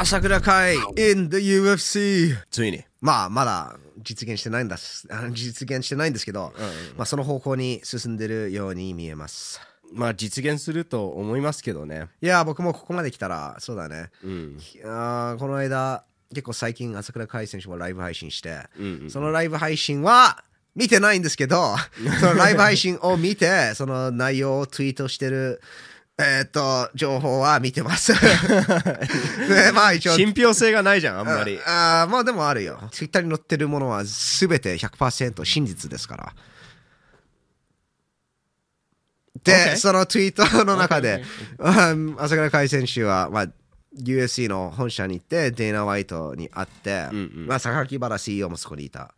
朝倉海 in the UFC ついに。まあまだ実現してないんだ 実現してないんですけど、まあ、その方向に進んでるように見えますまあ実現すると思いますけどね。いや僕もここまで来たらそうだね、うん。あーこの間結構最近朝倉海選手もライブ配信して、うんうんそのライブ配信は見てないんですけど そのライブ配信を見てその内容をツイートしてるえーっと情報は見てますで まあ一応信憑性がないじゃん、あんまり。ああまあでもあるよ。ツイッターに載ってるものは全て100%真実ですから。で、Okay. そのツイートの中で、うん朝倉海選手は、まあ、USC の本社に行って、デーナ・ワイトに会って、うんうんまあ、榊原 CEO もそこにいた。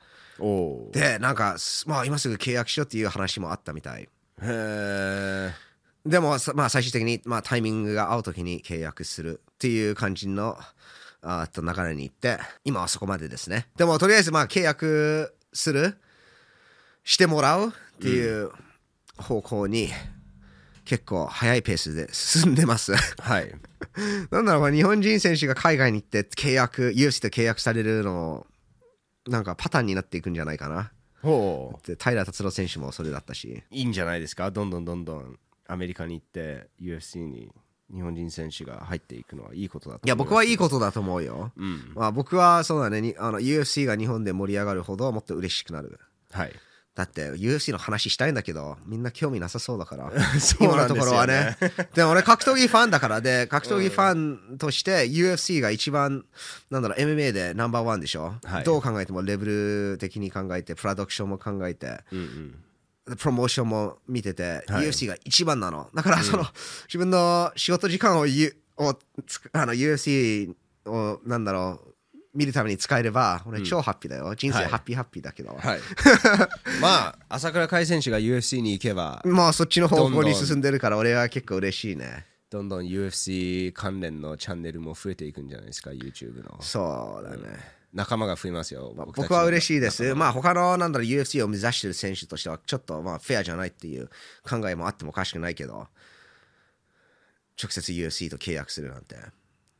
で、なんか、すまあ、今すぐ契約しようっていう話もあったみたい。へえ。でも、さまあ、最終的に、まあ、タイミングが合うときに契約するっていう感じのあと流れに行って、今はそこまでですね。でも、とりあえず、まあ、契約する、してもらうっていう方向に、結構早いペースで進んでます。はい。なんだろう、日本人選手が海外に行って契約、UFC と契約されるの、なんかパターンになっていくんじゃないかな。ほう。で平達郎選手もそれだったし。いいんじゃないですか？どんどんどんどんアメリカに行って UFC に日本人選手が入っていくのはいいことだといや、僕はいいこことだと思うよ。と。うん。まあ、僕はそうだねにあの UFC が日本で盛り上がるほどもっと嬉しくなるはい。だって UFC の話したいんだけどみんな興味なさそうだから そう今のところはね でも俺格闘技ファンだからで格闘技ファンとして UFC が一番なんだろう MMA でナンバーワンでしょ、はいどう考えてもレベル的に考えてプロダクションも考えてうんうん。プロモーションも見てて、はい。UFC が一番なの。だからその、自分の仕事時間をゆをつくあの UFC をなんだろう見るために使えれば俺超ハッピーだよ、人生はい。ハッピーハッピーだけど、はい。まあ、朝倉海選手が UFC に行けば、まあそっちの方向に進んでるから俺は結構嬉しいね。どんどん UFC 関連のチャンネルも増えていくんじゃないですか、YouTube の。そうだね、仲間が増えますよ。僕僕は嬉しいですまあ他のなんだろう UFC を目指してる選手としてはちょっとまあフェアじゃないっていう考えもあってもおかしくないけど直接 UFC と契約するなんて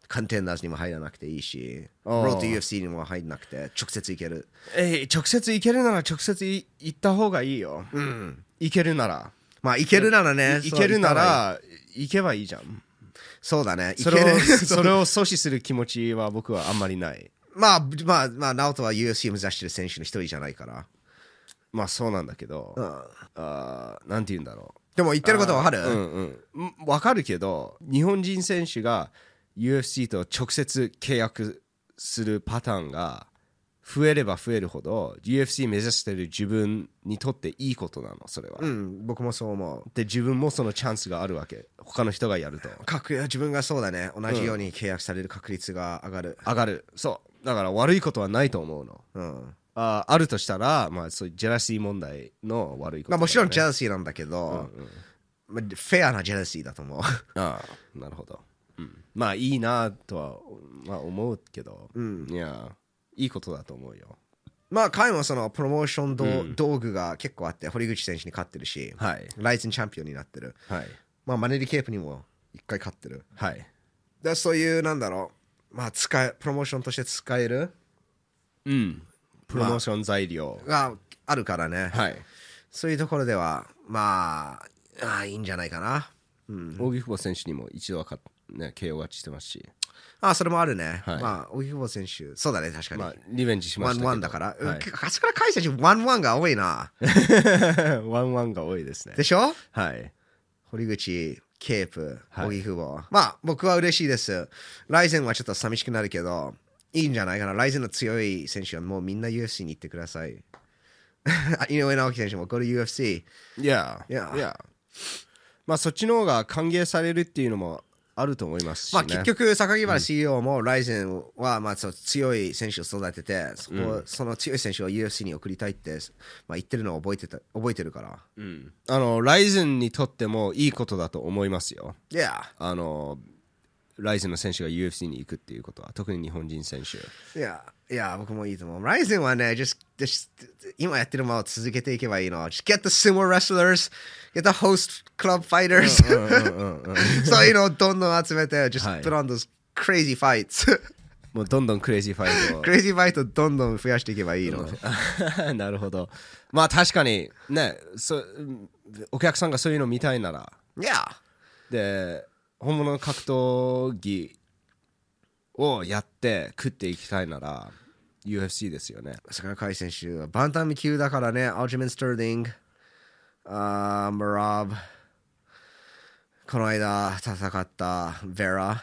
カンテンダーズにも入らなくていいしロート UFC にも入らなくて直接行けるえー直接行けるなら直接い行った方がいいよ。うん行けるなら。まあ行けるならねい行けるなら行けばいいじゃん。そうだねそれそれを阻止する気持ちは僕はあんまりない。まあまあまあナオトは UFC を目指してる選手の一人じゃないからまあそうなんだけど、うんあーなんて言うんだろう。でも言ってることわかる、うんうんうん。わかるけど、日本人選手が UFC と直接契約するパターンが増えれば増えるほど UFC 目指してる自分にとっていいことなの、それは。うん、僕もそう思うで、自分もそのチャンスがあるわけ。他の人がやると。確自分がそうだね同じように契約される確率が上がる、上がる。そう。だから悪いことはないと思うの。うんあーあるとしたら、まあそういうジェラシー問題の悪いことね、まあ、もちろんジェラシーなんだけど、うんうんまあ、フェアなジェラシーだと思う。ああなるほど、うん、まあいいなとは、まあ、思うけど、うんいやいいことだと思うよ。まあ、彼もそのプロモーション道,、うん。道具が結構あって、堀口選手に勝ってるし、はい。ライズンチャンピオンになってる。はい。まあ、マネリケープにも一回勝ってる。はい。でそういう、なんだろう、まあ、使え、プロモーションとして使えるうん。プロモーション材料、があるからね、はい。そういうところでは、まあ、ああいいんじゃないかな。うん、扇久保選手にも一度はか、ね、KO 勝ちしてますし、ああ、それもあるね。はいまあ、扇久保選手、そうだね、確かに。まあ、リベンジしま one したけど one だから。はい、朝倉海選手、 one one が多いな。one one が多いですねでしょ？はい堀口、ケープ、はい扇久保。まあ、僕は嬉しいです。ライゼンはちょっと寂しくなるけど、いいんじゃないかな。ライゼンの強い選手はもうみんな UFC に行ってください。井上直樹選手も、これ UFC。いやいやいやまあそっちの方が歓迎されるっていうのもあると思いますし、ね、まあ、結局、榊原 CEO もライゼンはまあそう強い選手を育てて、そこその強い選手を UFC に送りたいって、まあ、言ってるのを覚えてた覚えてるから。うん。あのライゼンにとってもいいことだと思いますよ。いや、あのRIZIN の選手が UFC に行くっていうことは特に日本人選手。いや、いや、僕もいいと思う。 RIZIN はね、just, just 今やってるものを続けていけばいいの。Just get the sumo wrestlers, get the host club fighters. そういうのをどんどん集めて、just はい。put on those crazy fight もうどんどん crazy fight を。 crazy fight どんどん増やしていけばいいの。なるほど。まあ確かにねそお客さんがそういうの見たいなら。いやで本物の格闘技をやって食っていきたいなら UFC ですよね。坂海選手はバンタム級だからね。アルジメン・スターリングあーマラブこの間戦ったベラ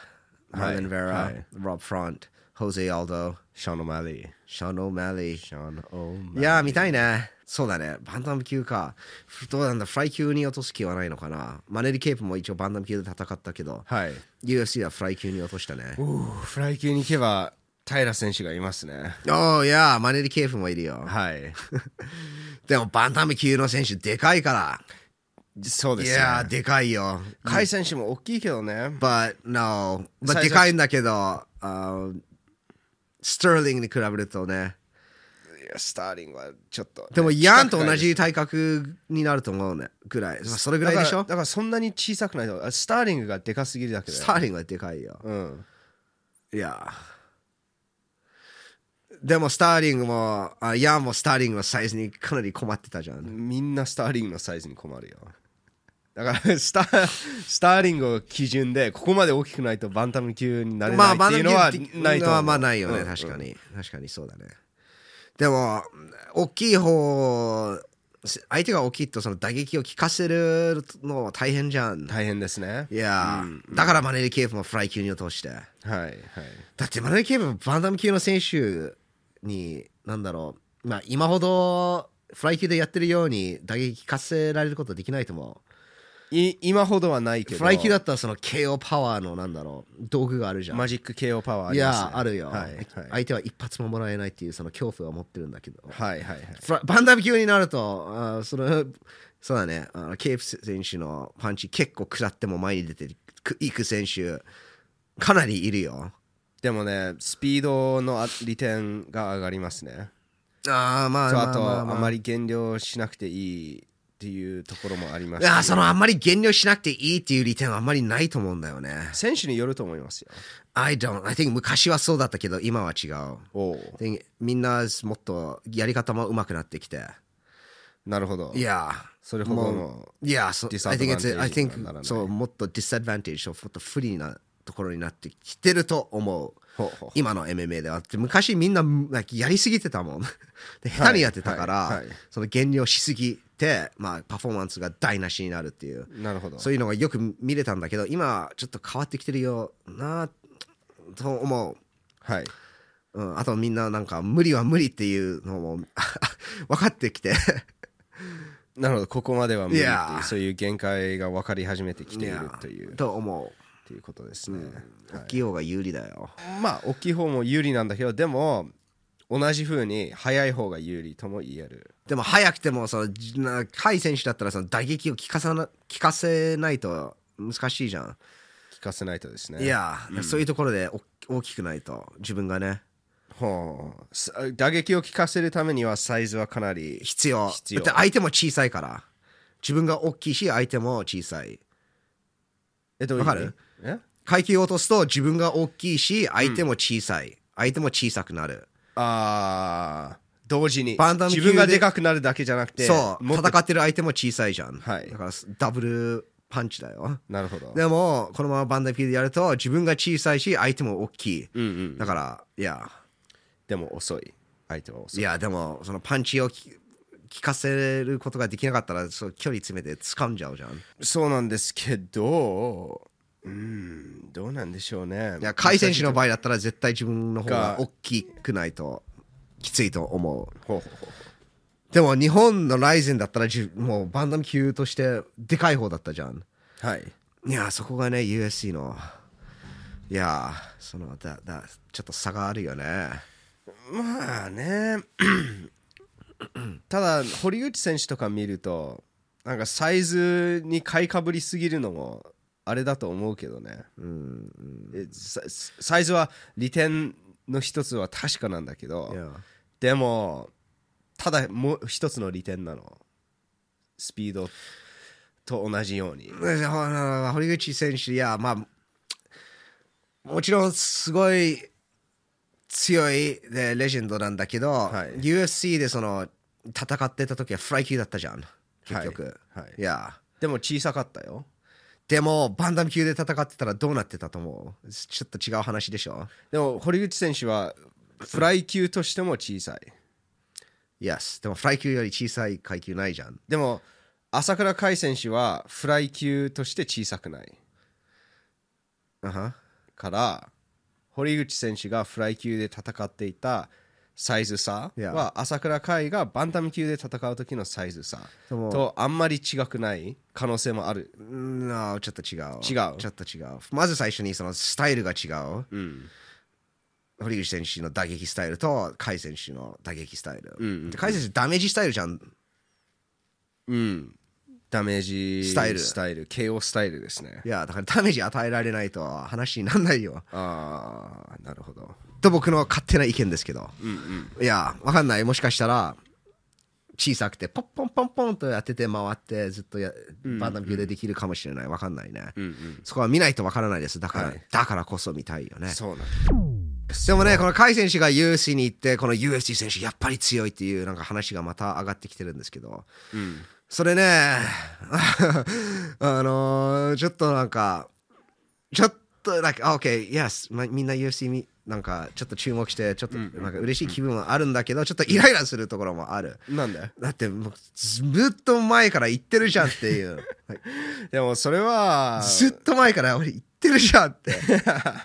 マーリン・ベラ、はい。ロブ・フロントホゼ・アルドシャーノ・マリーシャノ・オマリーシャーノ・オいやー見たいねそうだね。バンタム級か。どうなんだ？フライ級に落とす気はないのかな。マネリ・ケープも一応バンタム級で戦ったけどはい。UFC はフライ級に落としたね。フライ級に行けば平選手がいますね。おおいやーマネリ・ケープもいるよ。はい。でもバンタム級の選手でかいから。そうですね。いやーでかいよ。甲斐選手も大きいけどね。But no まあサイズでかいんだけどあースターリングに比べるとねスターリングはちょっとね、でもヤンと同近じ体格になると思うね。ぐらい。まあそれぐらいでしょ？だからそんなに小さくないとあスターリングがでかすぎるだけでスターリングはでかいよ。うん。いや。でもスターリングもあヤンもスターリングのサイズにかなり困ってたじゃん。みんなスターリングのサイズに困るよ。だから スタースターリングを基準でここまで大きくないとバンタム級になれないっていうのはないとまあまあないよね、うん。確かに。確かにそうだねでも大きい方相手が大きいとその打撃を効かせるの大変じゃん。大変ですね。いやー、だからマネリ・ケープもフライ級に落として。はいはい。だってマネリ・ケープもバンダム級の選手になんだろう。まあ今ほどフライ級でやってるように打撃効かせられることできないと思い今ほどはないけど。うフライ級だったらその KO パワーのなんだろう道具があるじゃん。マジック KO パワーあいります、ね、やあるよ、はいはい。相手は一発ももらえないっていうその恐怖は持ってるんだけど、はいはいはい。フラバンダム級になるとあーその そうだね。あのケープ選手のパンチ結構食らっても前に出ていく選手かなりいるよ。でもねスピードのあ利点が上がりますね。ああまあとあとまあまあ、まあ、あまり減量しなくていいっていうところもあります。いやそのあんまり減量しなくていいっていう利点はあんまりないと思うんだよね。選手によると思いますよ。I don't. I think 昔はそうだったけど今は違う。think みんなもっとやり方も上手くなってきて。なるほど。いや。それほどのいや、そう、I think it's, I disadvantage にはならな think い。そう、もっと disadvantage、そうもっと不利なところになってきてると思う。今の MMA では。昔みんなやりすぎてたもん。で下手にやってたから、はいはいはい。その減量しすぎて、まあ、パフォーマンスが台無しになるっていう、なるほど。そういうのがよく見れたんだけど、今ちょっと変わってきてるよなと思う。はい。うん、あとみんななんか無理は無理っていうのも 分かってきて。なるほど。ここまでは無理っていうそういう限界が分かり始めてきているという。と思う。っていうことですね、大きい方が有利だよ。まあ大きい方も有利なんだけどでも同じ風に速い方が有利とも言える。でも早くてもその甲斐選手だったらその打撃を効かさな効かせないと難しいじゃん。聞かせないとですね。いや、そういうところでお大きくないと自分がね。ほう。す打撃を効かせるためにはサイズはかなり必要。必要。だって相手も小さいから。自分が大きいし相手も小さい。えどういうわかる？え？階級を落とすと自分が大きいし相手も小さい、相手も小さくなるああ同時にバンタム級で。自分がでかくなるだけじゃなくてそう。もっと戦ってる相手も小さいじゃん、はい。だからダブルパンチだよ。なるほど。でもこのままバンダム級でやると自分が小さいし相手も大きい、うんうん。だからいや。でも遅い。相手は遅い。いやでもそのパンチをき効かせることができなかったらそう距離詰めて掴んじゃうじゃん。そうなんですけどうんどうなんでしょうね。いや甲斐選手の場合だったら絶対自分の方がが大きくないときついと思うほうほうほうほでも日本のライゼンだったらじもうバンダム級としてでかい方だったじゃん。うはい。いやそこがね USC のいやそのだだちょっと差があるよね。まあね。ただ堀内選手とか見るとなんかサイズに買いかぶりすぎるのもあれだと思うけどね、えササイズは利点の一つは確かなんだけどでもただもう一つの利点なの。スピードと同じように。堀口選手いやまあもちろんすごい強いでレジェンドなんだけど、はい。UFC でその戦ってた時はフライ級だったじゃん。結局、はい。はい。いや。でも小さかったよでもバンダム級で戦ってたらどうなってたと思う？ちょっと違う話でしょ？でも堀口選手はフライ級としても小さい。Yes でもフライ級より小さい階級ないじゃん。でも朝倉海選手はフライ級として小さくない。あはから堀口選手がフライ級で戦っていたサイズ差.は朝倉海がバンタム級で戦う時のサイズ差とあんまり違くない可能性もある。No ちょっと違う違う？ちょっと違うまず最初にそのスタイルが違ううん。堀口選手の打撃スタイルと甲斐選手の打撃スタイル、うんうん選手ダメージスタイルじゃんうん。ダメージスタイルスタイル、KO スタイルですね。いやだからダメージ与えられないと話にならないよああ、なるほど。と僕の勝手な意見ですけど。うんうん。いやわかんない。もしかしたら小さくてポンポンポンポンとやってて回ってずっとやバンダム級でできるかもしれない。わかんないね、うんうん。そこは見ないとわからないです。だから、はい。だからこそ見たいよね。そうなんだ。でもね、この甲斐選手が UFC に行って、この UFC 選手やっぱり強いっていうなんか話がまた上がってきてるんですけど、うん。それね、あのーちょっとなんか、ちょっと、like, OK, yes, まみんな UFC みなんかちょっと注目して、ちょっとなんか嬉しい気分はあるんだけど、ちょっとイライラするところもある。なんで？だってもうずっと前から言ってるじゃんっていう。でもそれは、ずっと前から俺言ってるじゃんって。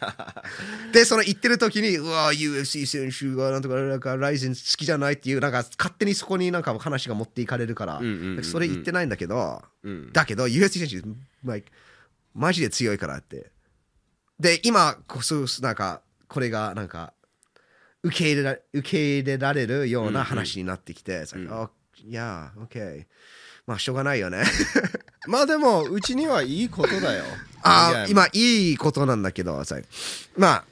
で、その言ってる時に、うわ、UFC 選手がなんとか、なんか、ライゼン好きじゃないっていう、なんか、勝手にそこになんか話が持っていかれるからんうんうんう、んそれ言ってないんだけど、うん。だけど、UFC 選手、like マジで強いからって。で、今こそ、なんか、これが、なんか、受け入れら受け入れられるような話になってきて、it's like, oh, yeah, okay. まあ、しょうがないよね。まあでも、うちにはいいことだよ。ああ、いや今いいことなんだけど、さま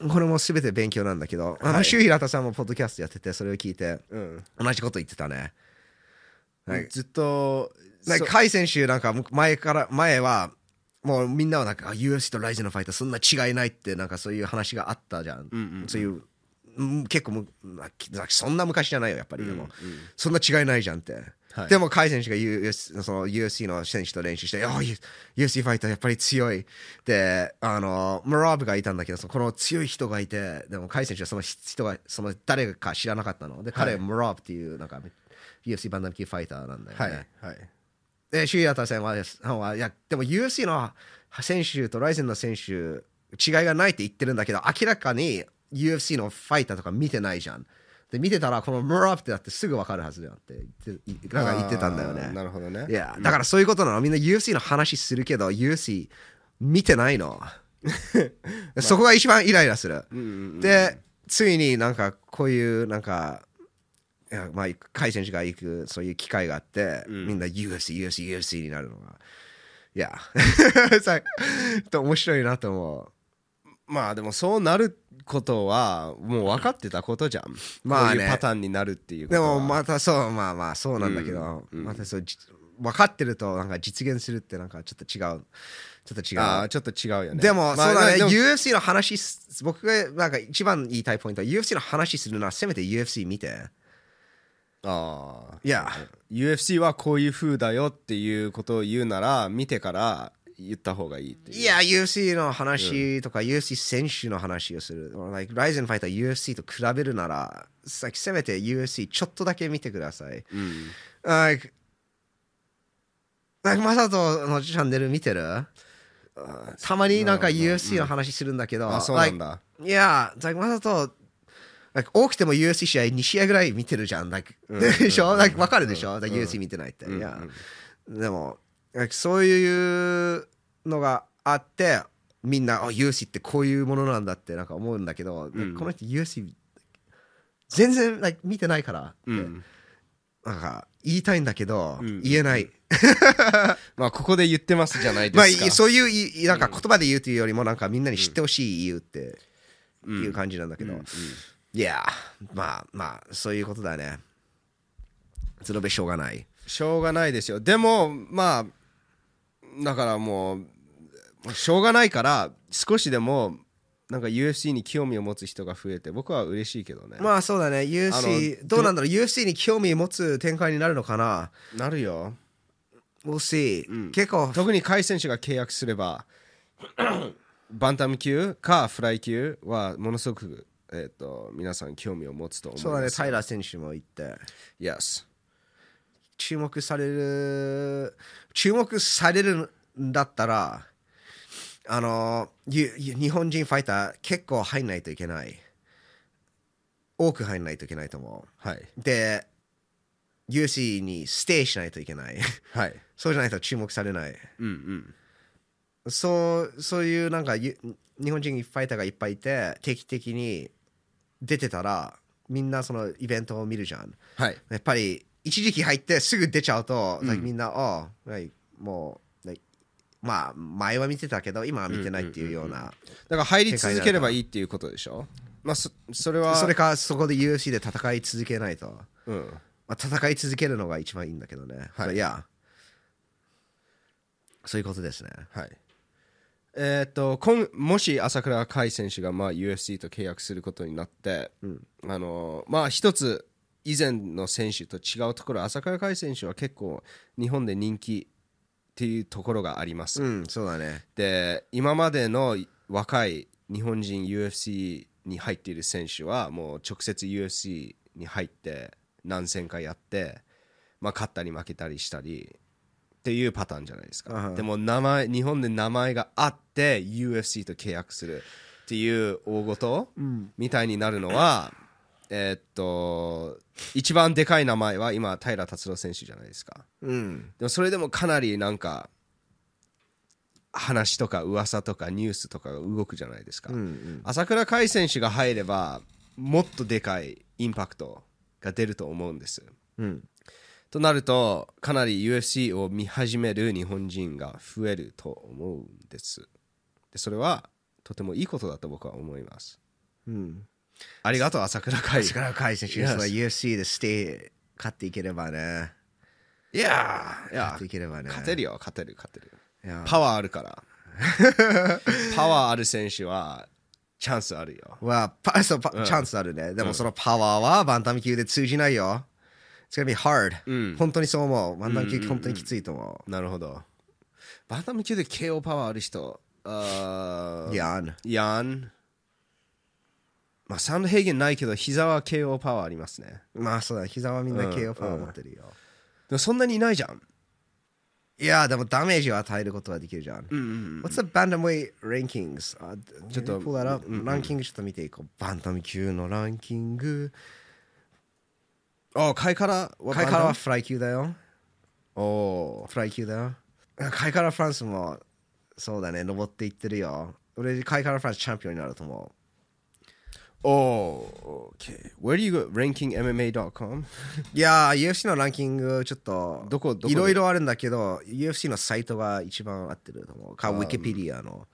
あ、これも全て勉強なんだけど、あの、はい周平田さんもポッドキャストやってて、それを聞いて、うん。同じこと言ってたね。はいずっと、そなんか、甲斐選手なんか、前から、前は、もうみんなはなんか、あ UFC とライゼンのファイター、そんな違いないって、なんかそういう話があったじゃん。うんうんそういう、うん結構む、そんな昔じゃないよ、やっぱり。でも、うんうんそんな違いないじゃんって。はいでも、甲斐選手が US その UFC の選手と練習して、あ UFC ファイターやっぱり強い。で、あの、ムラーブがいたんだけど、そのこの強い人がいて、でも、甲斐選手はその人が、その誰か知らなかったの。で、彼はムラーブっていう、なんか、UFC バンダム級ファイターなんだよね。はい。はい。で、シュイアタさんは、さんはいや、でも UFC の選手とライゼンの選手、違いがないって言ってるんだけど、明らかに UFC のファイターとか見てないじゃん。で、見てたら、このムラープってだってすぐ分かるはずだよって言ってなんか言ってたんだよね。なるほどね。いや、だからそういうことなの。みんな UFC の話するけど、UFC 見てないの。そこが一番イライラする。で、ついになんかこういうなんか、まあ、甲斐選手が行くそういう機会があって、うんみんな UFC、UFC、UFC になるのが。いや、さ面白いなと思まあでもそうなることはもう分かってたことじゃん。まあねこういうパターンになるっていうう。で。もまたそう、まあまあそうなんだけど、うんうんまたそう、じ分かってるとなんか実現するってなんかちょっと違う。ちょっと違う。ああ、ちょっと違うよね。でも、まあそうだね、UFC の話す、僕がなんか一番言いたいポイントは、UFC の話するならせめて UFC 見て。ああ。いや、UFC はこういう風だよっていうことを言うなら見てから言った方がいいっていう。いや、UFC の話とか、UFC 選手の話をする。like, ライゼンファイター UFC と比べるなら、like, せめて UFC ちょっとだけ見てください。うん。like, like マサトのチャンネル見てる？たまになんか UFC の話するんだけど、あ、そうなんだ。like いや、like マサト、like 多くても UFC 試合2試合ぐらい見てるじゃん。like でしょ、like わかるでしょ、like UFC 見てないって。いや、でも、そういうのがあって、みんな、あ、UFC ってこういうものなんだってなんか思うんだけど、ん。この人 UFC 全然、like 見てないから。って、うん。なんか言いたいんだけど、うん。言えない。まあここで言ってますじゃないまあ、ですか。そういういいなんか言葉で言うというよりもなんかみんなに知ってほしい言うって、いう感じなんだけど、いやまあまあそういうことだね。それべしょうがない。しょうがないですよ。でもまあだからもうしょうがないから少しでもなんか UFC に興味を持つ人が増えて僕は嬉しいけどね、まあそうだね。あ UFC のどうなんだろう。UFC に興味を持つ展開になるのかな？なるよ。We'll see、うん。結構。特に甲斐選手が契約すればバンタム級かフライ級はものすごく、えー、と皆さん興味を持つと思います。そうだね。タイラー選手も行って。Yes 注目される注目されるんだったらあの日本人ファイター結構入んないといけない。多く入んないといけないと思はい、うで UFC にステイしないといけない。はい、そうじゃないと注目されない。うんうん。そうそういうなんかゆ日本人ファイターがいっぱいいて定期的に出てたらみんなそのイベントを見るじゃん。はい。やっぱり一時期入ってすぐ出ちゃうと、うん。みんな、ああ、like もう、まあ、前は見てたけど、今は見てないっていうような、だから入り続ければいいっていうことでしょ？まあそそれはそれかそこで UFC で戦い続けないと、うん。まあ、戦い続けるのが一番いいんだけどね。はい。But yeah そういうことですね。はいえーっと今もし朝倉海選手がまあ UFC と契約することになって、あのまあ一つ以前の選手と違うところ朝倉海選手は結構日本で人気っていうところがあります、うん、そうだね。で今までの若い日本人 UFC に入っている選手はもう直接 UFC に入って何戦かやって、まあ、勝ったり負けたりしたりっていうパターンじゃないですか、あはでも名前日本で名前があって UFC と契約するっていう大事、みたいになるのはえーっと一番でかい名前は今平達郎選手じゃないですかうん。でもそれでもかなりなんか話とか噂とかニュースとかが動くじゃないですか、うんうん。朝倉海選手が入ればもっとでかいインパクトが出ると思うんですうん。となるとかなり UFC を見始める日本人が増えると思うんです。でそれはとてもいいことだと僕は思います。うん。ありがとう朝倉海。力海選手、Yes その UFC でステイ勝っていければね。いやーいや勝っていければね。勝てるよ勝てる勝てる。パワーあるから。パワーある選手はチャンスあるよ。はパそうパチャンスあるね。でもそのパワーはバンタム級で通じないよ。It's gonna be hard、うん本当にそう思う。バンタム級本当にきついと思なるほどバンタム級で KO パワーある人あう。ーやん。ヤンまあサンドヘイゲンないけど膝は KO パワーありますねまあそうだ、膝はみんなうん KO パワー持ってるよ。でもそんなにいないじゃんいや、でもダメージを与えることはできるじゃん。うん What's the bantamweight rankings? あちょっとランキングちょっと見ていこう。バンタム級のランキング。ああ、カイカラはカイカラはフライ級だよ。おおフライ級だよ。カイカラフランスもそうだね、登っていってるよ。俺、カイカラフランスチャンピオンになると思う。おお OK Where do you go? rankingmma.com? いやー、UFC のランキング、ちょっと、どこどこでいろいろあるんだけど、UFC のサイトが一番合ってると思う。か、ウィキペディアの。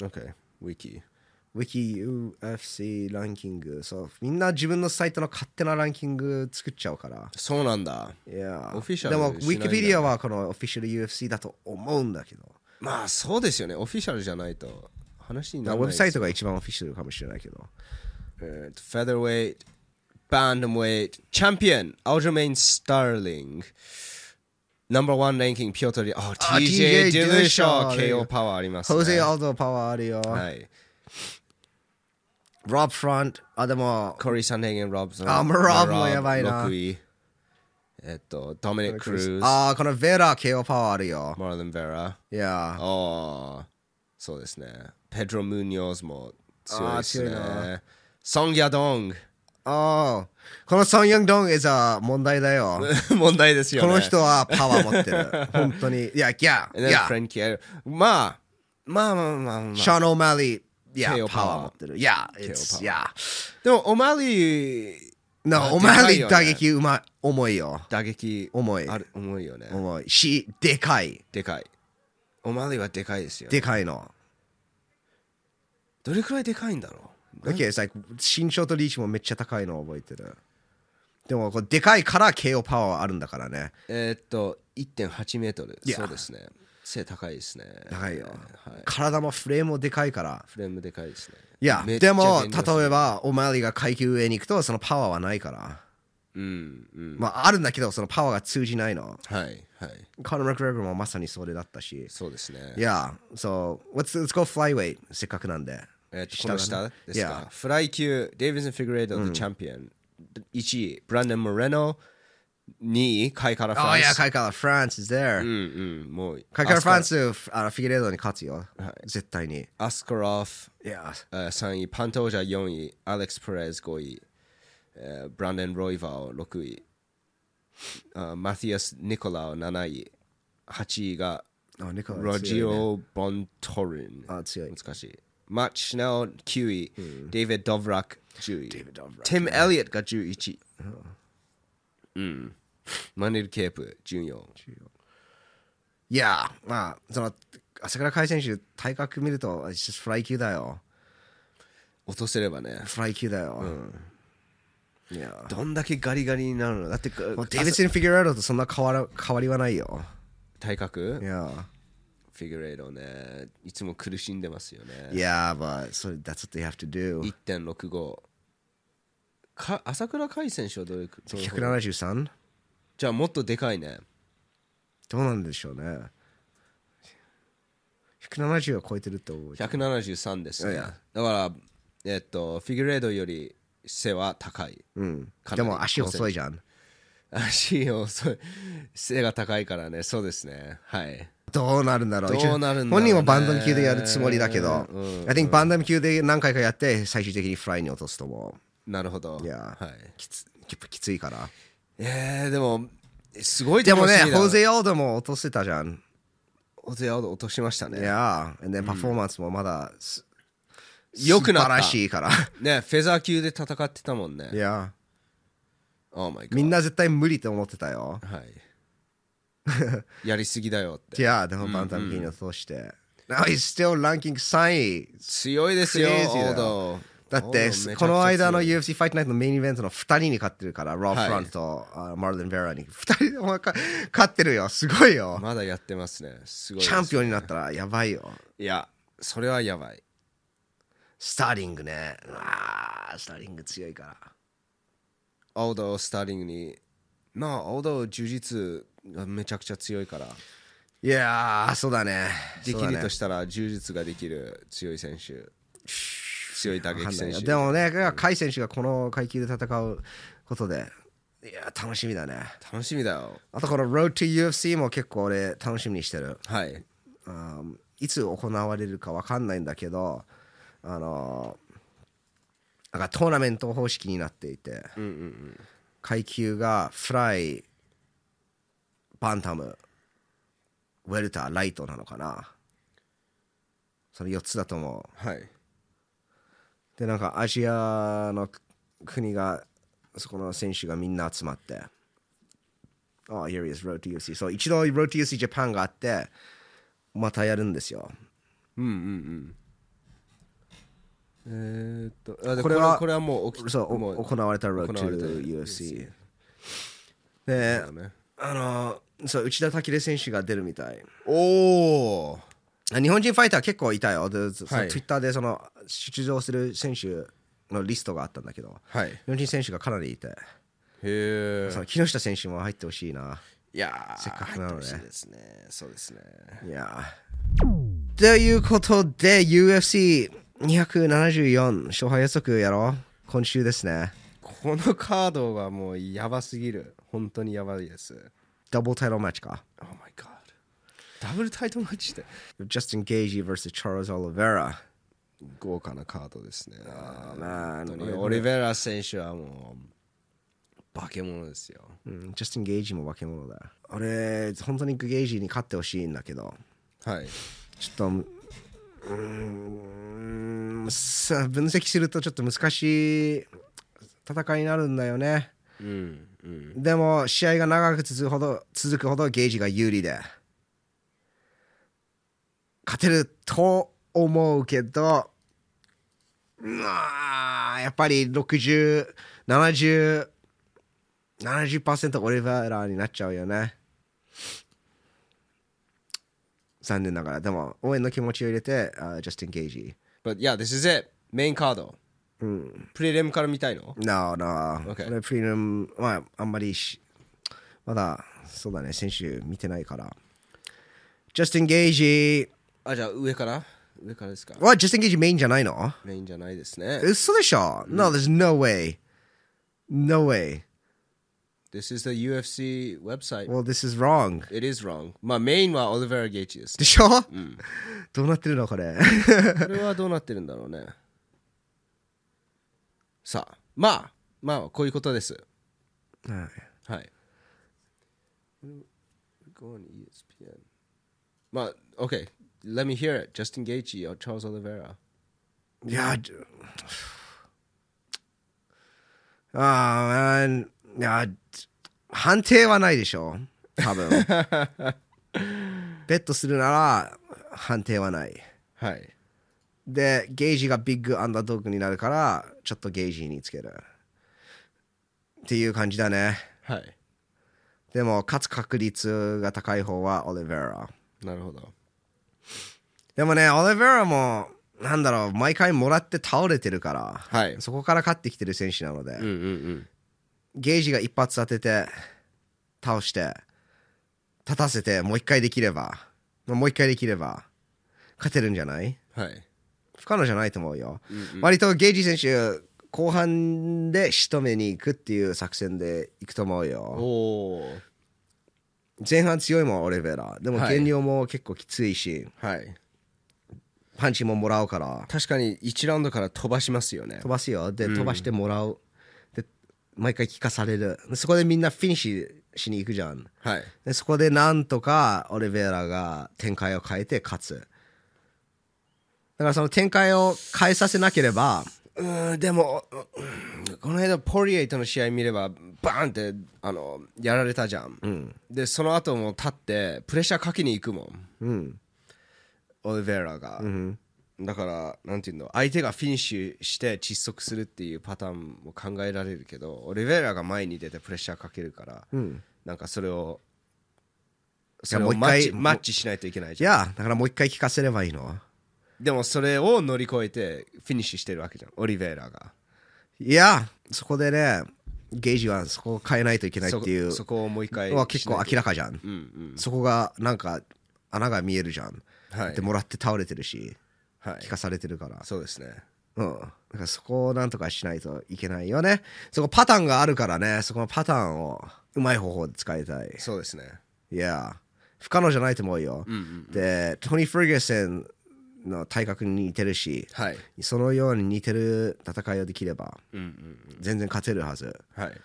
OK Wiki ウィキ UFC ランキング。そう、みんな自分のサイトの勝手なランキング作っちゃうから。そうなんだいやーオフィシャルでも、ウしないんだィキペディアはこのオフィシャル UFC だと思うんだけど。まあそうですよねオフィシャルじゃないと話にならないウェブサイトが一番オフィシャルかもしれないけど。えーと Featherweight Bantamweight Champion Aljamain Starling Number one ranking ピョートリあ TJ ディルショー KO パワーありますねホゼ・アルドパワーあるよ。はいロブ・フロント。あ、でも、コリー・サンヘイゲン・ロブソンあまあロブもやばいな。6位。えっとドミニック・クルーズあー、このヴェラ KO パワーあるよ。マーレン・ベラいやー。ああそうですね。ペドロ・ムーニョーズも強いですね。ソン・ギャドンああ、このソン・ヨンドン is a 問題だよ。問題ですよね。この人はパワー持ってる。本当に。いや、いや、い And then や、Frank Kier まあまあまあまあまあ。シャーン・オーマリー、いや KO、パワー持ってる。いや、KO it's- パワーいや。でもオマリーなあオマリー打撃うまい、重いよ。打撃重いある重いよね重いし、でかい。でかいオマリーはでかいですよでかいの。どれくらいでかいんだろう？Okay, it's like 身長とリーチもめっちゃ高いのを覚えてる。でも、これでかいから KO パワーあるんだからね。えーっと1.8メートル Yeah そうですね背高いですね。高いよ、はい、体もフレームもでかいから。フレームでかいですね。いやめっちゃでも減量する例えばオマリーが階級上に行くとそのパワーはないから。うんうん。まああるんだけどそのパワーが通じないの。はいはい。カーナー・マクレグもまさにそれだったし。そうですね。いや so let's, let's go flyweight せっかくなんで。えっとこの下ですいかや。フライ級デイビス・フィグレードのチャンピオン1位ブランデン・モレノ2位カイカラ・フランス。あいやカイカラフランス is there、うんうんもうカイカラフランススあのフィギュレードに勝つよ、絶対に。アスカロフ。いや。3位。パントージャ4位。アレックス・プレス5位。えーブランデン・ロイバー6位。あマティアス・ニコラオ7位。8位がロジオ・ボントリン。あ強い。難しい。マッチ・シネル9位。デイビッド・ドブラック10位。ティム・エリオットが11位うん。マネル・ケープ14いやまあその朝倉海選手体格見るとフライ級だよ。落とせればね。フライ級だよ、いやどんだけガリガリになるの？だってデイビッド・フィギュレードとそんな変わら変わりはないよ。体格？いや。フィギュレードねいつも苦しんでますよね。いや but so that's what they have to do 1.65か朝倉海選手はどういうどういう方 173? じゃあもっとでかいね。どうなんでしょうね。170は超えてると思う173ですね。いやだからえっとフィギュレードより背は高い。うん。でも足細いじゃん。足をそう背が高いからね。そうですね。はい。どうなるんだろう。どうなるんだろうね。本人もバンダム級でやるつもりだけど、うん I think バンダム級で何回かやって最終的にフライに落とすと思なるほど。ういや、はい。きつききついから。えー、でもすごいでもねホゼ・オードも落とせたじゃん。ホゼアウド落としましたいねやー、でパフォーマンスもまだす、良くなった。素晴らしいから。ねフェザー級で戦ってたもんね。いや Oh my god みんな絶対無理と思ってたよ。はい。やりすぎだよって。いやでもバンタム級に落として。Now he's still ranking 3位。強いですよオードだってこの間の UFC ファイトナイトのメインイベントの2人に勝ってるから、ローはいフロントと、あマーリン・ベラに2人で勝ってるよ。すごいよ。まだやってますねすごいチャンピオンになったらやばいよ。いやそれはやばいスターリングね。あースターリング強いから。オードをスターリングにまあオード柔術がめちゃくちゃ強いからいやー、そうだね。できるとしたら柔術ができる強い選手強い打撃選手でもね、甲斐選手がこの階級で戦うことで、いや、楽しみだね。楽しみだよあとこの Road to UFC も結構俺楽しみにしてる。はいうんいつ行われるか分かんないんだけど、あのなんかトーナメント方式になっていて、階級がフライ、バンタム、ウェルター、ライトなのかな。その4つだと思う。はいでなんかアジアの国がそこの選手がみんな集まってああ here he is Road to UFC そう一度 Road to UFC Japan があってまたやるんですよ。うんうんうん。えー、っとこれはこれはもう起きそうもうお行われた Road to UFC UFC でだね。あのそう内田武選手が出るみたい。おお日本人ファイター結構いたよ。でそのはい。Twitter でその出場する選手のリストがあったんだけどはい。日本人選手がかなりいて。へえその木下選手も入ってほしいな。いやーせっかくなのね入ってほしいですね。そうですね。いやー。ということで UFC274 勝敗予測やろう。今週ですね。このカードはもうやばすぎる。本当にやばいです。ダブルタイトルマッチか。Oh my god ダブルタイトルマッチで Justin Gagey vs. Charles Oliveira 豪華なカードですね。まあオリベラ選手はもう化け物ですよ。うん、ジャスティン・ゲイジも化け物だ。俺本当にゲイジに勝ってほしいんだけど。はい。ちょっとうーんさ分析するとちょっと難しい戦いになるんだよね。うんうん。でも試合が長く続くほど続くほどゲージが有利で勝てると思うけどうわーやっぱり6070 70%オリベラになっちゃうよね残念ながら。でも、応援の気持ちを入れて、uh, just engage. But yeah, this is it. メインカード。プレレムから見たいの？No, no. Okay. 俺、プリム、まあ、あんまりし、まだ、そうだね、選手見てないから。just engage. あ、じゃあ上から？上からですか？What? just engage メインじゃないの？メインじゃないですね。嘘でしょ ?No, there's no way. No way. This is the UFC website. Well, this is wrong. It is wrong. まあメインはオリベラ・ゲイチです。でしょ、どうなってるのこれ？これはどうなってるんだろうね。さあ、まあ、まあ、こういうことです。はいはい。Go on ESPN. まあ、OK。Let me hear it. Justin Gaethje or Charles Oliveira. いや、じああ、いや、判定はないでしょ多分。ベットするなら判定はない。はい。で、ゲージがビッグアンダードッグになるから、ちょっとゲージにつける。っていう感じだね。はい。でも、勝つ確率が高い方はオリベラ。なるほど。でもね、オリベラも、なんだろう、毎回もらって倒れてるから、はいそこから勝ってきてる選手なので、うんうんうん。ゲージが一発当てて、倒して、立たせて、もう一回できれば、もう一回できれば、勝てるんじゃない？はい。不可能じゃないと思うよ。割とゲージ選手、後半で仕留めに行くっていう作戦で行くと思うよ。前半強いもん、オリベラ。でもはい減量も結構きついし、はい。パンチももらうから、確かに1ラウンドから飛ばしますよね飛。ばすよ。で、飛ばしてもらう。で、毎回聞かされる。そこでみんなフィニッシュしに行くじゃん。はい。でそこでなんとかオリベラが展開を変えて勝つ。だからその展開を変えさせなければ、うーんでも、うんこの間ポリエイとの試合見ればバーンってあのやられたじゃん、でその後も立ってプレッシャーかけに行くもん、うん、オリベラが、だからなんていうの相手がフィニッシュして窒息するっていうパターンも考えられるけどオリベラが前に出てプレッシャーかけるから、なんかそれをそれをもう一回マッチマッチしないといけないいじゃん。や、だからもう一回聞かせればいいの。でもそれを乗り越えてフィニッシュしてるわけじゃんオリベラがいや、そこでね、ゲージはそこを変えないといけないっていうそそこをもう一回のは結構明らかじゃん。うんうんそこがなんか穴が見えるじゃん。はいで、もらって倒れてるし、はい聞かされてるから。そうですねうん。だからそこをなんとかしないといけないよね。そこパターンがあるからね、そこのパターンをうまい方法で使いたい。そうですねいや、不可能じゃないと思うよ。で、トニー・フリゲセンの体格に似てるし、はいそのように似てる戦いをできれば、全然勝てるはず。はい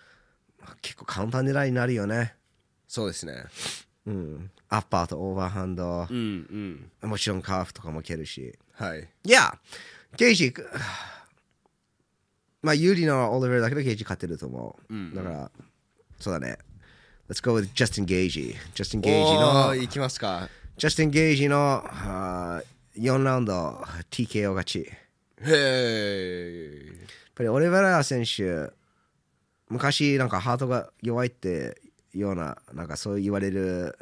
結構簡単狙いになるよね。そうですねうん。アッパーとオーバーハンド、うんうんもちろんカーフとかも蹴るし。はいいや、ゲージ、まあ有利なオリベラだけどゲージ勝てると思う。だから、そうだね。Let's go with Justin Gagey. Justin Gagey おのー、いきますか Justin Gagey のあー4ラウンド TKO 勝ち。やっへえぱりオリベラ選手、昔なんかハートが弱いってような、なんかそう言われる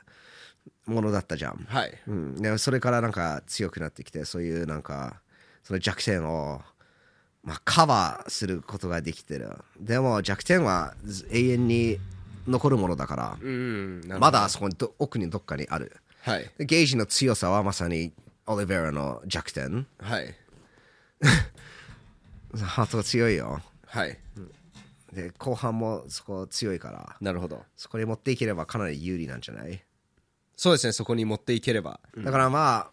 ものだったじゃん。はい。うん、でそれからなんか強くなってきてそういうなんかその弱点を、まあ、カバーすることができてる。でも弱点はず永遠に残るものだから。うん。まだそこにど奥にどっかにある。はい。でゲージの強さはまさにオリベラの弱点はいハートが強いよはいで後半もそこ強いから。なるほど。そこに持っていければかなり有利なんじゃない？そうですね。そこに持っていければ。だからま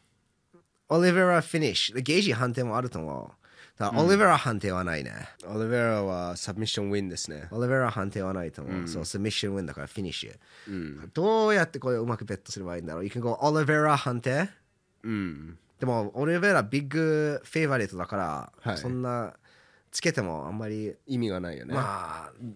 あ、オリベラフィニッシュ。でゲージ判定もあると思う。だからオリベラ判定はないね。オリベラはサブミッションウィンですね。オリベラ判定はないと思う。そう、スミッションウィンだからフィニッシュ。どうやってこれをうまくベットすればいいんだろう ?You can go オリベラ判定うんでも、オリベラビッグフェイバリットだから、はいそんなつけてもあんまり、意味がないよねまあ、うん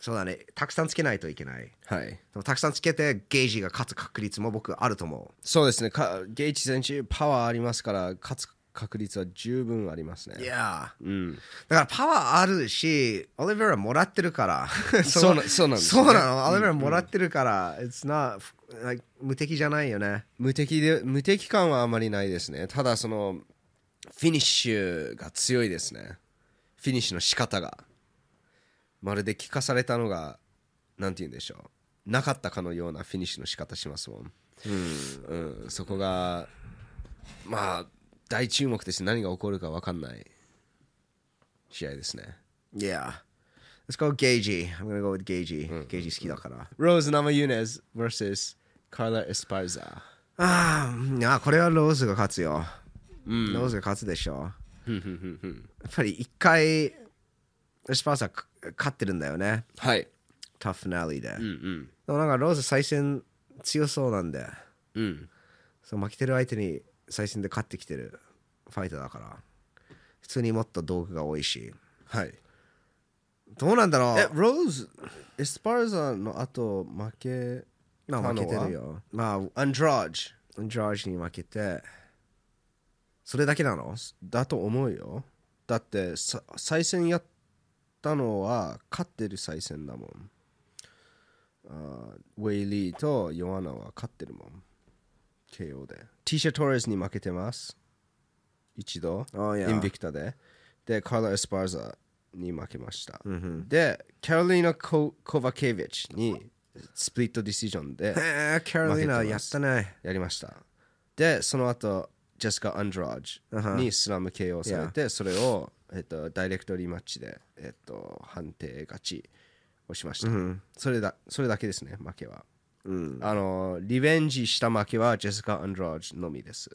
そうだね。たくさんつけないといけない。はいでもたくさんつけてゲージが勝つ確率も僕あると思う。そうですねかゲイチ選手パワーありますから勝つ確率は十分ありますね。いやうん。だからパワーあるしオリベラもらってるから。そうなそうなんですね。うなの。オリベラもらってるから、It's not 無敵じゃないよね。無敵で無敵感はあまりないですね。ただそのフィニッシュが強いですね。フィニッシュの仕方が。まるで聞かされたのがなんて言うんでしょう。なかったかのようなフィニッシュの仕方しますもん、うん。そこがまあ大注目です何が起こるか分かんない試合ですね。Yeah. Let's go Gagey. I'm gonna go with Gagey、Gagey 好きだからローズ・ナマユネズ vs カーラ・エスパルザああいやこれはローズが勝つよ、ローズが勝つでしょ。やっぱり一回エスパルザ勝ってるんだよね。はい。 TUF finale で、うんうんでもなんかローズ再戦強そうなんで。うんそう負けてる相手に再戦で勝ってきてるファイターだから普通にもっと道具が多いし。はい。どうなんだろう。えローズエスパルザの後負けまあ負けてるよ。まあアンドラージジョージに負けてそれだけなの？だと思うよ。だってさ再戦やったのは勝ってる再戦だもん。あーウェイリーとヨアナは勝ってるもん KO で。ティシャ・トーレスに負けてます。一度。Oh, yeah. インビクタで。でカーラ・エスパーザに負けました、でキャロリーナ・ココバケービッチにスプリットディシジョンでキャロリーナやったね。やりました。でその後ジェスカ・アンドラージにスラム KO されて、それを、えっと、ダイレクトリマッチで、えっと、判定勝ちをしました、それだそれだけですね負けは、あのリベンジした負けはジェスカ・アンドラージのみです。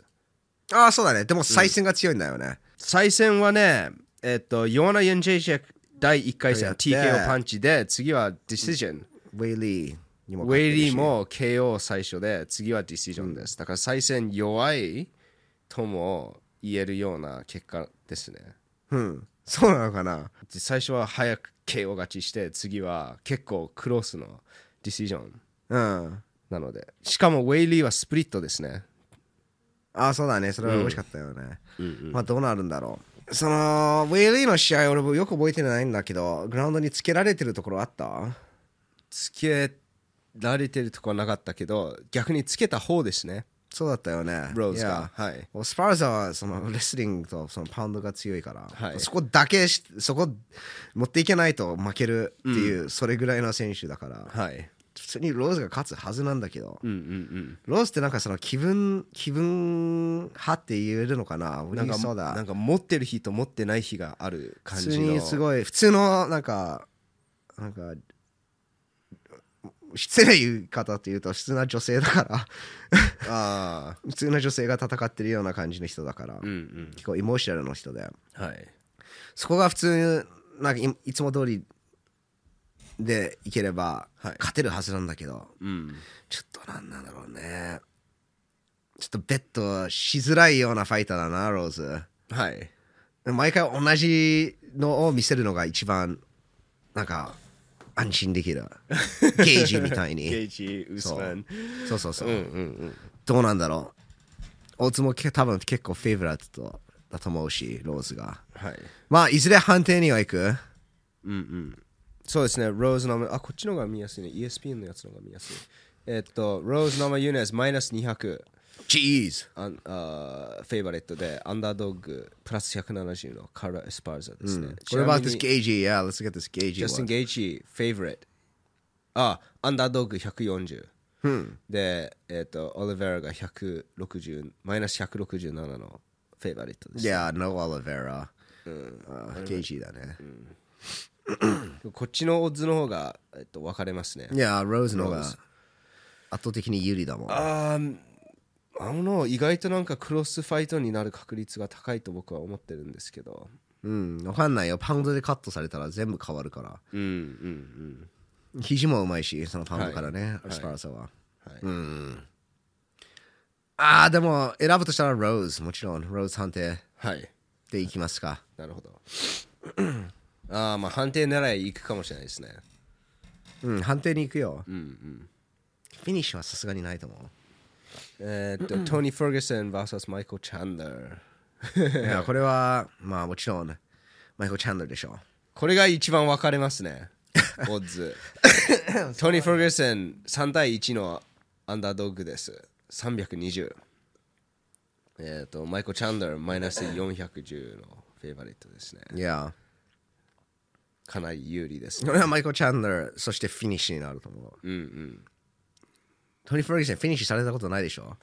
ああそうだね。でも再戦が強いんだよね、再戦はねえっとヨアナ・ユンジェイジェク第1回戦 TKO パンチで次はディシジョン。ウェイリーウェイリーも KO 最初で次はディシジョンです、だから再戦弱いとも言えるような結果ですね。うん。そうなのかな。で最初は早く KO 勝ちして次は結構クロスのディシジョンうん。なのでしかもウェイリーはスプリットですね。ああそうだね。それは美味しかったよね、まあどうなるんだろう。そのウェイリーの試合俺もよく覚えてないんだけどグラウンドにつけられてるところあった？つけられてるとこはなかったけど逆につけた方ですね。そうだったよね。ローズがはい。スパーザはそのレスリングとそのパウンドが強いから、はい。そこだけしそこ持っていけないと負けるっていう、それぐらいの選手だから。はい普通にローズが勝つはずなんだけど、うんうんうん。ローズってなんかその気分気分派って言えるのかな？なんかそうだ。なんか持ってる日と持ってない日がある感普通じのにすごい普通のなんかなんか失礼言い方っていうと普通な女性だから。ああ 普通な女性が戦ってるような感じの人だから、うんうん。結構エモーショナルの人で。はい。そこが普通なんかいいつも通りでいければはい。勝てるはずなんだけど、うん。ちょっとなんなんだろうね。ちょっとベットしづらいようなファイターだなローズ。はい。毎回同じのを見せるのが一番なんか安心できる。ゲージみたいゲにージウスマン。そう。そうそう、う。んうんうん。どうなんだろう。大津もけ多分結構フェイブラットだと思うしローズが。はい。まあいずれ判定には行く。うんうんそうですね。ローズナマあこっちの方が見やすいね。ESPN のやつの方が見やすい。えっとローズナマユネスマイナス200 She's an あー favorite で underdog プラス170のカラ・エスパーザですね、What about this gaugy? Yeah, let's get this あ underdog 140、で、えっとオリベラが160マイナス167のフェイバレットです、Yeah, no. Uh, gaugy だね。こっちのオッズの方が、えっと、分かれますね Yeah, Rose の方が圧倒的に有利だもん。あーあの意外となんかクロスファイトになる確率が高いと僕は思ってるんですけどうん、わかんないよ。パウンドでカットされたら全部変わるから。うんうん肘もうまいし、そのパウンドからね、アスパラサは。うん。ああ、でも選ぶとしたら Rose、もちろん。Rose 判定はいでいきますか。なるほどああまあ判定狙いいくかもしれないですね。うん、判定に行くよ。うんうん。フィニッシュはさすがにないと思う。えーっとトニー・フェルゲソン VS マイコル・チャンダーいやこれはまあもちろんマイコ・チャンドルでしょこれが一番分かれますね。オッズ。トニー・フォーゲセン3対1の underdog です。320えっ、とマイコ・チャンドルマイナス410の favorite ですね。いやかなり有利ですね。これはマイコ・チャンドルそしてフィニッシュになると思う。うんうん。トニー・フォーゲセンフィニッシュされたことないでしょ？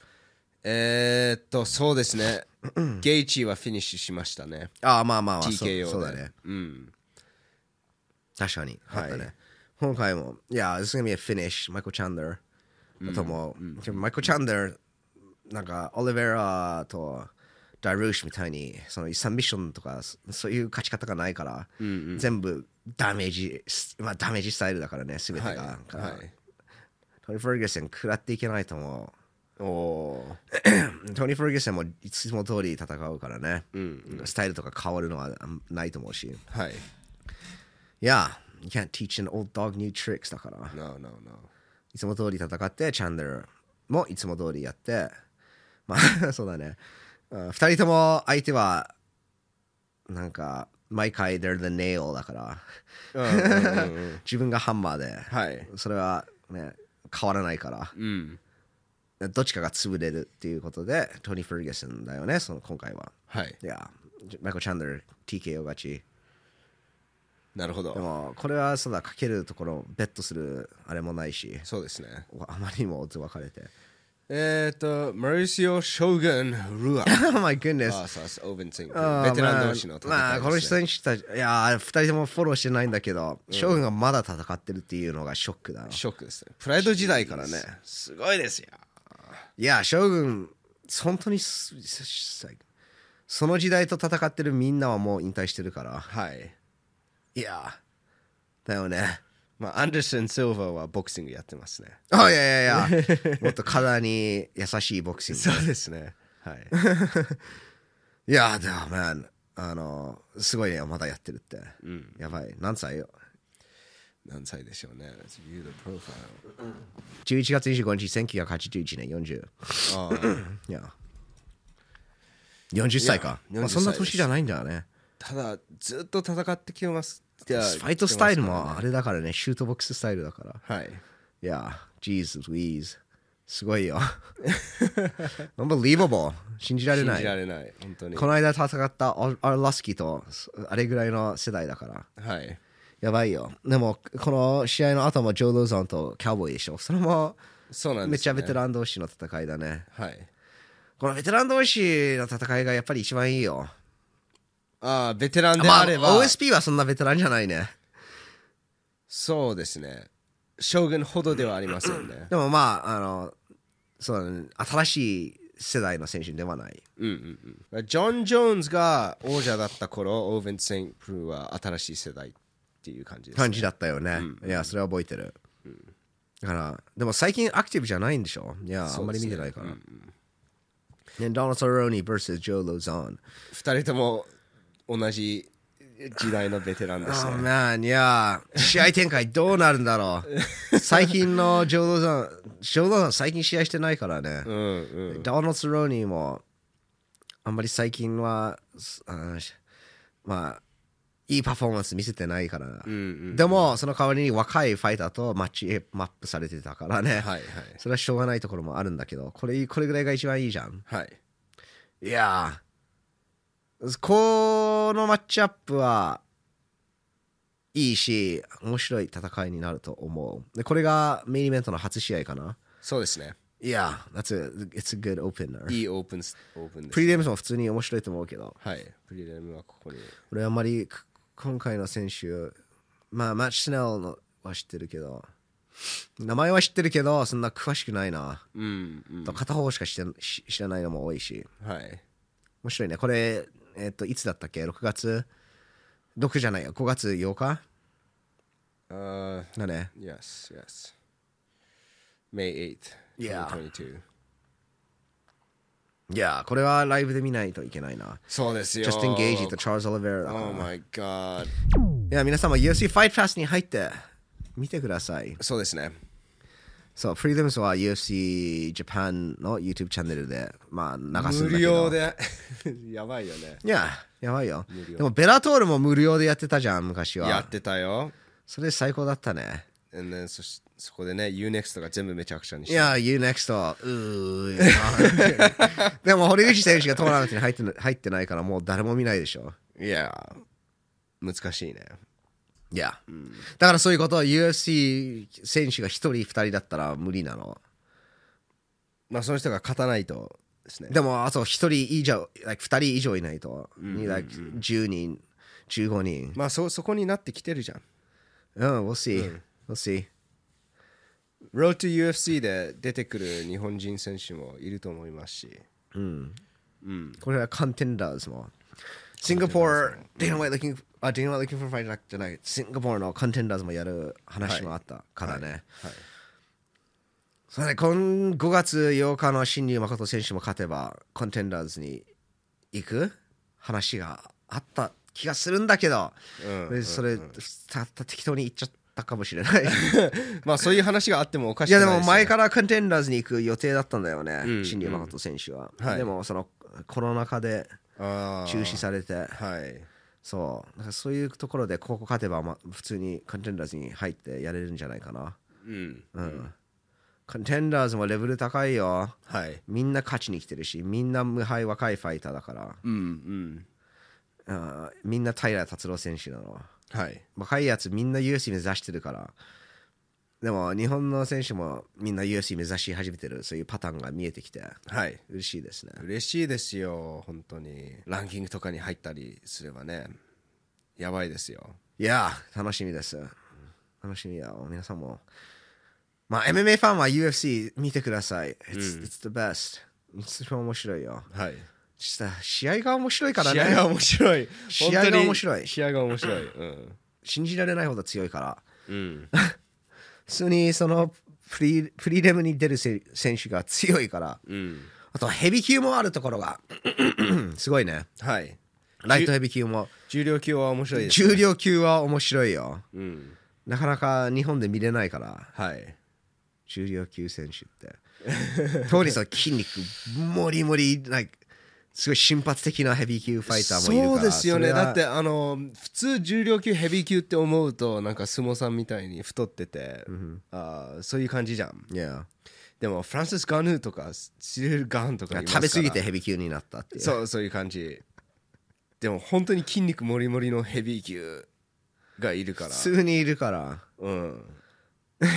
えー、っとそうですね。ゲイチはフィニッシュしましたね。ああまあまあまあ TKO で。そうそうだね。うん。確かに。はい。ね。今回もいや this is gonna be a finish マイコ・チャンドルだと思う、でもマイコ・チャンドルなんかオリベラとダルーシュみたいにそのサンビッションとかそそういう勝ち方がないから、全部ダメージ、まあ、ダメージスタイルだからね全てが、はいはい。トニー・フェルゲセン食らっていけないと思おおう トニー・フェルゲセンもいつも通り戦うからね、スタイルとか変わるのはないと思うし。いはい。や you can't teach an old dog new tricks だから。No no no. いつも通り戦って、チャンドルもいつも通りやって、まあ、そうだね。あ二人とも相手は、なんか、毎回 they're the nail だから、うんうんうんうん。自分がハンマーで、はい。それはね、変わらないから、うん。どっちかが潰れるっていうことで、トニー・フェルゲスンだよね、その今回は。はい。いや、マイコ・チャンドル、TKO 勝ち。なるほど。でも、これはそうだ、かけるところ、ベットするあれもないし、そうですね。あまりにも分かれて。えー、っとマリシオ・ショーグン・ルア oh my goodness. あそうそうオーベンツィンあーベテラン同士の戦いまあ、まあこの選手たち、いやー、二人ともフォローしてないんだけど、将軍がまだ戦ってるっていうのがショックだな。ショックですねプライド時代からねすごいですよいや、将軍、本当にす、すその時代と戦ってるみんなはもう引退してるから。はいいやー、だよね。まあアンダーソン・シルバーはボクシングやってますねあ、いやいやいや、もっと体に優しいボクシング。そうですねはい いやー、でも、man、あの、すごいね、まだやってるって。やばい。何歳よ？何歳でしょうね Let's view the profile 11月25日、1981年、40。あーいや。40歳か。まあ、40そんな年じゃないんだよね。ただずっと戦ってきますフファイトスタイルもあはいれだからね、シュートボックススタイルだから。はいいや、Jesus, Louise。すごいよ。Unbelievable. 信じられない。信じられない本当にこの間戦ったアラスキーとあれぐらいの世代だから。はいやばいよ。でも、この試合の後もジョー・ローザンとキャウボーイでしょ。それもそうなんです、ね、めっちゃベテラン同士の戦いだね。はいこのベテラン同士の戦いがやっぱり一番いいよ。ああベテランでまあ、あれば、OSP はそんなベテランじゃないね。そうですね将軍ほどではありませんね でもまあ、あの、そうだね、新しい世代の選手ではない。うんうんうんジョン・ジョーンズが王者だった頃オーベン・センプルは新しい世代っていう感じです、ね、感じだったよね。いや、それは覚えてる。だから、でも最近アクティブじゃないんでしょ？いや、あんまり見てないから。ね、ドナルド・ローニー vs ジョー・ローザン。二人とも同じ時代のベテランです あ、ね man、いや、試合展開どうなるんだろう。最近のジョー・ローザン、ジョー・ローザン最近試合してないからね。うんうんドナルド・ローニーも、あんまり最近は、すあしまあ、いいパフォーマンス見せてないから。うんうんでも、その代わりに若いファイターとマッチマップされてたからね。はいはいそれはしょうがないところもあるんだけど、これ、これぐらいが一番いいじゃん。はいいやー、このマッチアップはいいし、面白い戦いになると思う。で、これがメインイベントの初試合かな。そうですねいや、that's a, it's a good opener. いいオープンスオープンですプリデムスも普通に面白いと思うけど、はいプリデムはここに俺あんまりく今回の選手、まあ、マッチ・スネルのは知ってるけど、名前は知ってるけど、そんな詳しくないな。うんうんと片方しか知らないのも多いし。はい面白いね。これ、えっ、と、いつだったっけ ?6 月 ?6 じゃないよ。5月8日？あーだね。Yes, yes. May 8th, Yeah. 2022. いや、これはライブで見ないといけないな。そうですよ。ジャスティン・ゲイジーとチャールズ・オリベラだから Oh my god. いや、皆様 UFC ファイトパスに入って見てください。そうですね。そう、フリーダムスは UFC Japan の YouTube チャンネルで、まあ、流すんだけど。無料で やばいよねいや、やばいよ無料。でも、ベラトールも無料でやってたじゃん、昔は。やってたよそれ最高だったね。Then そしそこでね UNEXT が全部めちゃくちゃにしていや、UNEXT、うー でも、堀口選手がトーナメントに入ってな入ってないから、もう誰も見ないでしょ。いや難しいねいや、だからそういうことは UFC 選手が1人、2人だったら無理なの？まあその人が勝たないとですね。でも、あと1人以上、like、2人以上いないと、like、10人、15人。まあそそこになってきてるじゃん。うん、we'll see.、we'll see. Road to UFC で出てくる日本人選手もいると思いますし。これはコンテンダーズも。シンガポール、ディナ・ワイ looking, あ、ディナ・ワイ looking for じゃない、シンガポールのコンテンダーズもやる話もあったからね。はいそれで今5月8日の新竜誠選手も勝てば、コンテンダーズに行く話があった気がするんだけど、うんでそれ、たた適当に言っちゃったかもしれない。まあそういう話があってもおかしいやでくないですよも前からコンテンダーズに行く予定だったんだよね、うん新竜誠選手は。はい。でもそのコロナ禍で中止されて、はいそうだからそういうところでここ勝てば、ま、普通にコンテンダーズに入ってやれるんじゃないかな。うんうん。コンテンダーズもレベル高いよ。はいみんな勝ちに来てるし、みんな無敗若いファイターだから、うんうんあーみんな平達郎選手なの。はい若いやつみんな UFC 目指してるから。でも日本の選手もみんな UFC 目指し始めてる、そういうパターンが見えてきて、はい嬉しいですね。嬉しいですよ本当にランキングとかに入ったりすればねやばいですよいやー、楽しみです。楽しみだよ。皆さんも。まあ、MMA ファンは UFC 見てください。It's,、it's the best. 一番面白いよ。はい試合が面白いからね。試合が面白い試合が面白い試合が面白いうん信じられないほど強いから。うん 普通にそのフリーフリーレムに出るせ選手が強いから。うんあとヘビー級もあるところが すごいね。はいライトヘビー級も。重量級は面白いです重量級は面白いよ。うんなかなか日本で見れないから。はい重量級選手って。当にさ、筋肉もりもり、like すごい瞬発的なヘビー級ファイターもいるから。そうですよね。だってあの普通重量級ヘビー級って思うとなんか相撲さんみたいに太ってて、あーそういう感じじゃん。いやでもフランシス・ガヌーとかシリル・ガンとか食べ過ぎてヘビー級になったっていう。そうそういう感じ。でも本当に筋肉もりもりのヘビー級がいるから。普通にいるから。うん。俺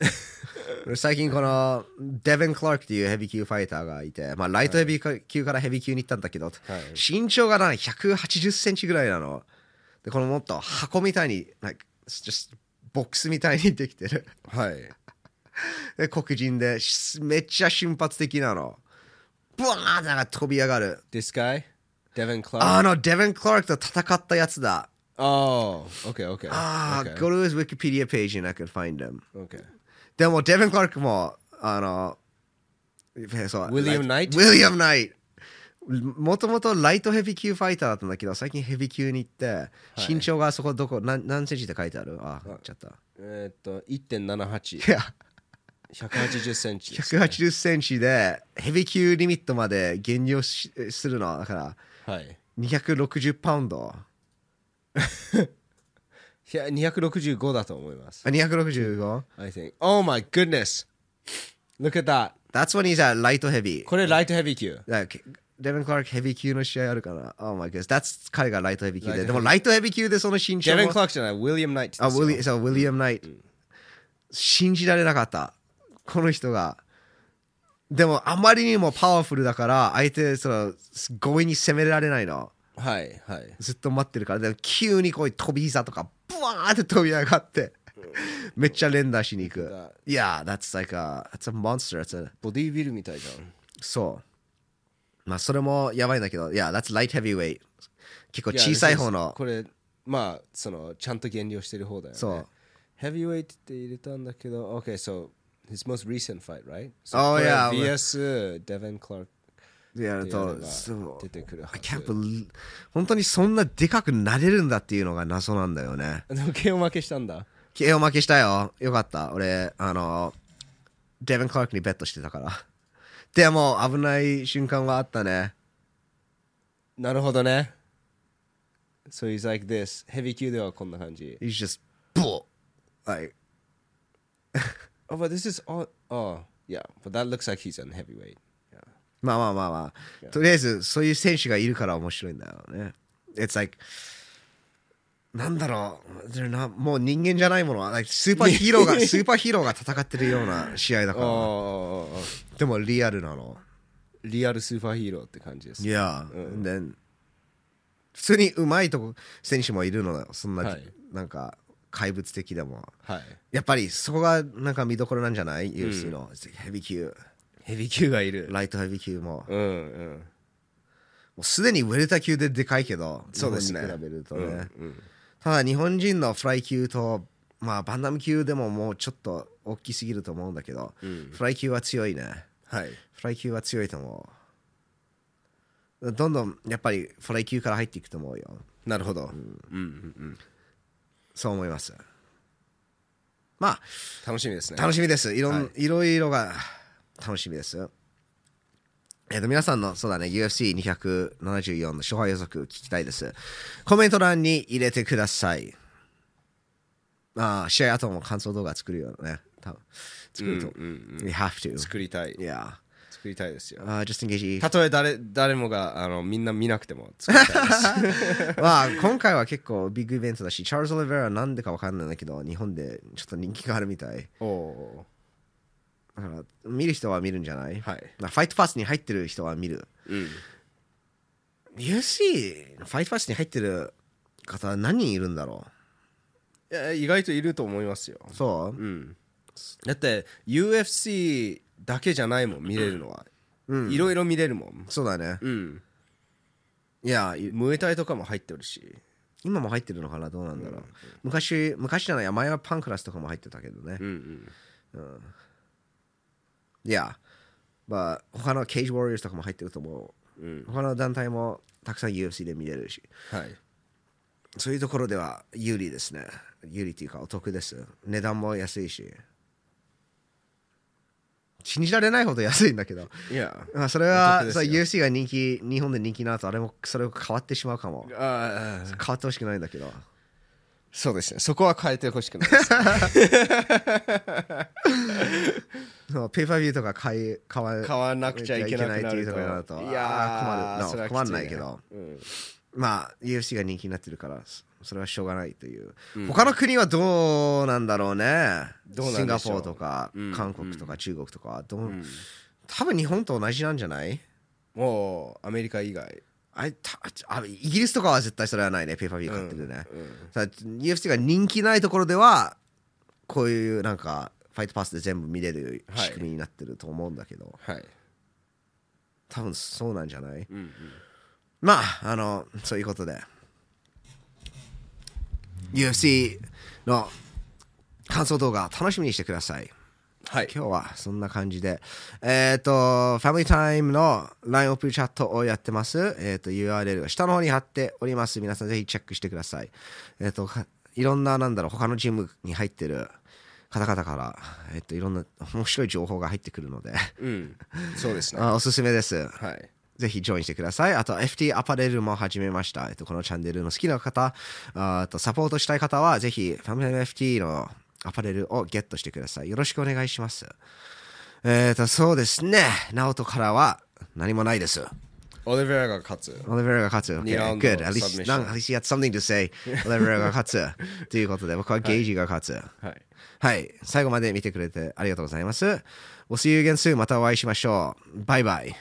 最近このデヴン・クラークっていうヘビー級ファイターがいて、まあ、ライトヘビー級からヘビー級に行ったんだけど、身長がな180センチぐらいなのでこのもっと箱みたいに、like, just ボックスみたいにできてるはい で黒人でしめっちゃ瞬発的なのブワーンなんか飛び上がる This guy? Devin Clark? あのデヴン・クラークと戦ったやつだ Oh, okay, okay. ああ、okay. go to his Wikipedia page and I can find him okay. でもデヴン・クラークもあのそう William Knight？ウィリアム・ナイトもともとライトヘビー級ファイターだったんだけど最近ヘビー級に行って、身長がそこどこ何何センチって書いてある？あ言っちゃったえーっと、1.78。いや。180センチですね、180センチでヘビー級リミットまで減量しするのだからはい。260パウンド いや265だと思います。あ 265? I think. Oh my goodness! Look at that! That's when he's at light heavy これライトヘビー級。デヴン・クラークヘビー級の試合あるから Oh my goodness That's 彼がライトヘビー級ででもライトヘビー級でその身長デビン・もクラークじゃない、ウィリアム・ナイトあ、ウィリそうウィリアム・ナイト。信じられなかった。この人が。でも、あまりにもパワフルだから、相手、その、強引に攻められないの。はい、はい。ずっと待ってるから。でも、急にこういう飛び膝とか、ブワーって飛び上がって、めっちゃ連打しに行く。いや、that's like a, that's a monster. That's a, ボディービルみたいじゃん。そう。まあ、それもやばいんだけど、いや、that's light heavyweight. 結構小さい方の。これ、まあ、その、ちゃんと減量してる方だよね。そう。ヘビーウェイトって入れたんだけど、OK, so his most recent fight, right? So Oh, yeah. VS デヴン・クラークやるとそう。出てくるはず。本当にそんなでかくなれるんだっていうのが謎なんだよね。でも KO 負けしたんだ。KO 負けしたよ。よかった。俺あのデヴン・クラークにベットしてたから。でも危ない瞬間はあったね。なるほどね。So he's like this. ヘビー級ではこんな感じ。He's just bull. Like, Oh but this is all Oh yeah. But that looks like he's in heavyweight まあまあまあまあ。とりあえず、そういう選手がいるから面白いんだよね。It's like, なんだろう、they're not- もう人間じゃないものは、like スーパーヒーローが、スーパーヒーローが戦ってるような試合だから。でもリアルなの。リアルスーパーヒーローって感じですいや、で、普通にうまいとこ選手もいるのよ。そんな、はいなんか怪物的でも。はいやっぱりそこがなんか見どころなんじゃない ?UFC の、ヘビー級、ヘビー級がいるライトヘビー級も。うんうんもうすでにウェルタ級ででかいけど、そうですね日本に比べるとね。うんただ日本人のフライ級と、まあバンダム級でももうちょっと大きすぎると思うんだけど、フライ級は強いね。はいフライ級は強いと思う。どんどんやっぱりフライ級から入っていくと思うよ。なるほどうんうんうんそう思います。まあ、楽しみですね楽しみです。いろいろいろが楽しみです。えっ、と、皆さんの、そうだね、UFC274 の勝敗予測聞きたいです。コメント欄に入れてください。まあ、試合後も感想動画作るよね。多分作ると。We have to. 作りたい Yeah. 作りたいですよ Uh, just in case. たとえ誰誰もがあのみんな見なくても作りたいです まあ、今回は結構ビッグイベントだし、チャールズ・オリベラはなんでかわかんないんだけど、日本でちょっと人気があるみたい。おおだから、見る人は見るんじゃない？はい。まあファイトパスに入ってる人は見る。ーうん。UFC、ファイトパスに入ってる方は何人いるんだろいや意外といると思いますよ。うそう？うん。だって UFC だけじゃないもん見れるのは、いろいろ見れるもん。そうだね。うん。いや、ムエタイとかも入ってるし。今も入ってるのかな？どうなんだろう。昔、昔じゃない、前はパンクラスとかも入ってたけどね。う。ん。うんいや、まあ、他のケージ・ウォリアーズとかも入ってると思う。うん他の団体もたくさん UFC で見れるし。はいそういうところでは有利ですね。有利っていうかお得です。値段も安いし。信じられないほど安いんだけど。いやまあそれおは得ですよそう UFC が人気、日本で人気な後、あれもそれが変わってしまうかも。変わってほしくないんだけど。そうですね。そこは変えてほしくないですそう ペーパービューとか買い買わ買わなくちゃいけなくなると。っていうところになると。いや困る。ね困んないけど。うん。まあ UFC が人気になってるから、そそれはしょうがないという。他の国はどうなんだろうね。シンガポールとか、うん。韓国とか中国とか、どう多分日本と同じなんじゃない？もうアメリカ以外あれたあイギリスとかは絶対それはないね、ペーパービュー買ってるね。ただ UFC が人気ないところでは、こういうなんか、ファイトパスで全部見れる仕組みになってると思うんだけど、はい。多分そうなんじゃない、うんうん。まあ、あの、そういうことで、UFC の感想動画楽しみにしてください。はい今日はそんな感じで、えっ、と、ファミリータイムの LINE オープンチャットをやってます。えっ、と、URL が下の方に貼っております。皆さんぜひチェックしてください。えっ、と、かいろんな、なんだろう、他のチームに入ってる方々から、えっ、と、いろんな面白い情報が入ってくるので、うんそうですね あおすすめです。はいぜひジョインしてください。あと FT アパレルも始めました。えっと、このチャンネルの好きな方、ああとサポートしたい方は、ぜひファミリー FT のアパレルをゲットしてください。よろしくお願いします。えっ、と、そうですね。ナオトからは何もないです。オリベラが勝つオリベラが勝つ。Okay, good. At least, at least you something to say. オリベラが勝つ。ということで、僕はゲージが勝つ。はいはい。最後まで見てくれてありがとうございます。We'll see you again soon. またお会いしましょう。バイバイ。